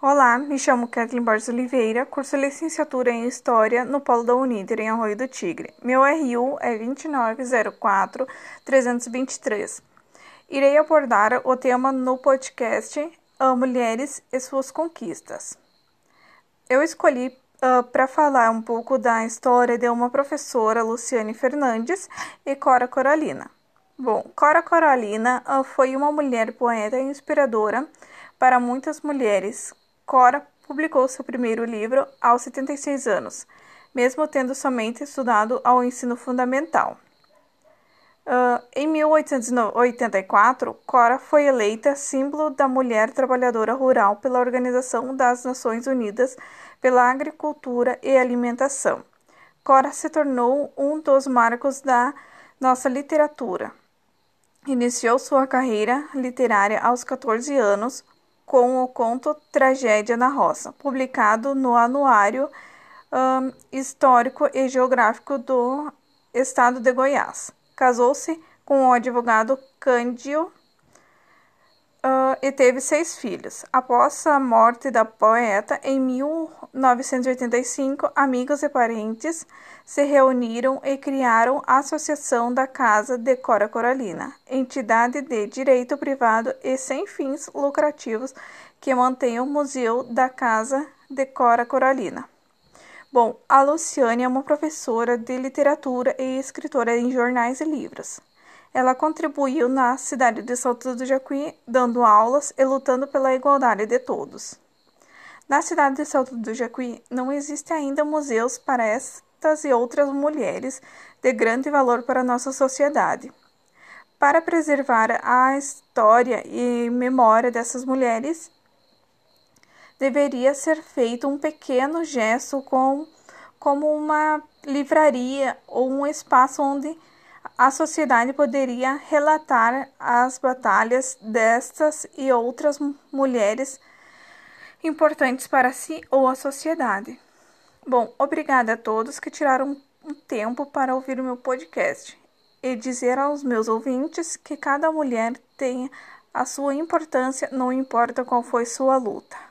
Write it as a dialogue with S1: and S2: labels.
S1: Olá, me chamo Kathleen Borges Oliveira, curso licenciatura em História no Polo da Uninter, em Arroio do Tigre. Meu RU é 2904323. Irei abordar o tema no podcast Mulheres e Suas Conquistas. Eu escolhi uh, para falar um pouco da história de uma professora, Luciane Fernandes, e Cora Coralina. Bom, Cora Coralina uh, foi uma mulher poeta e inspiradora para muitas mulheres Cora publicou seu primeiro livro aos 76 anos, mesmo tendo somente estudado ao ensino fundamental. Uh, em 1884, Cora foi eleita símbolo da mulher trabalhadora rural pela Organização das Nações Unidas pela Agricultura e Alimentação. Cora se tornou um dos marcos da nossa literatura. Iniciou sua carreira literária aos 14 anos, com o conto Tragédia na Roça, publicado no Anuário um, Histórico e Geográfico do Estado de Goiás. Casou-se com o advogado Cândido uh, e teve seis filhos. Após a morte da poeta, em 1985, amigos e parentes se reuniram e criaram a Associação da Casa de Cora Coralina, entidade de direito privado e sem fins lucrativos que mantém o Museu da Casa de Cora Coralina. Bom, a Luciane é uma professora de literatura e escritora em jornais e livros. Ela contribuiu na cidade de Salto do Jacuí, dando aulas e lutando pela igualdade de todos. Na cidade de Salto do Jacuí não existe ainda museus para estas e outras mulheres de grande valor para a nossa sociedade. Para preservar a história e memória dessas mulheres, deveria ser feito um pequeno gesto com, como uma livraria ou um espaço onde a sociedade poderia relatar as batalhas destas e outras mulheres importantes para si ou a sociedade. Bom, obrigada a todos que tiraram um tempo para ouvir o meu podcast e dizer aos meus ouvintes que cada mulher tem a sua importância, não importa qual foi sua luta.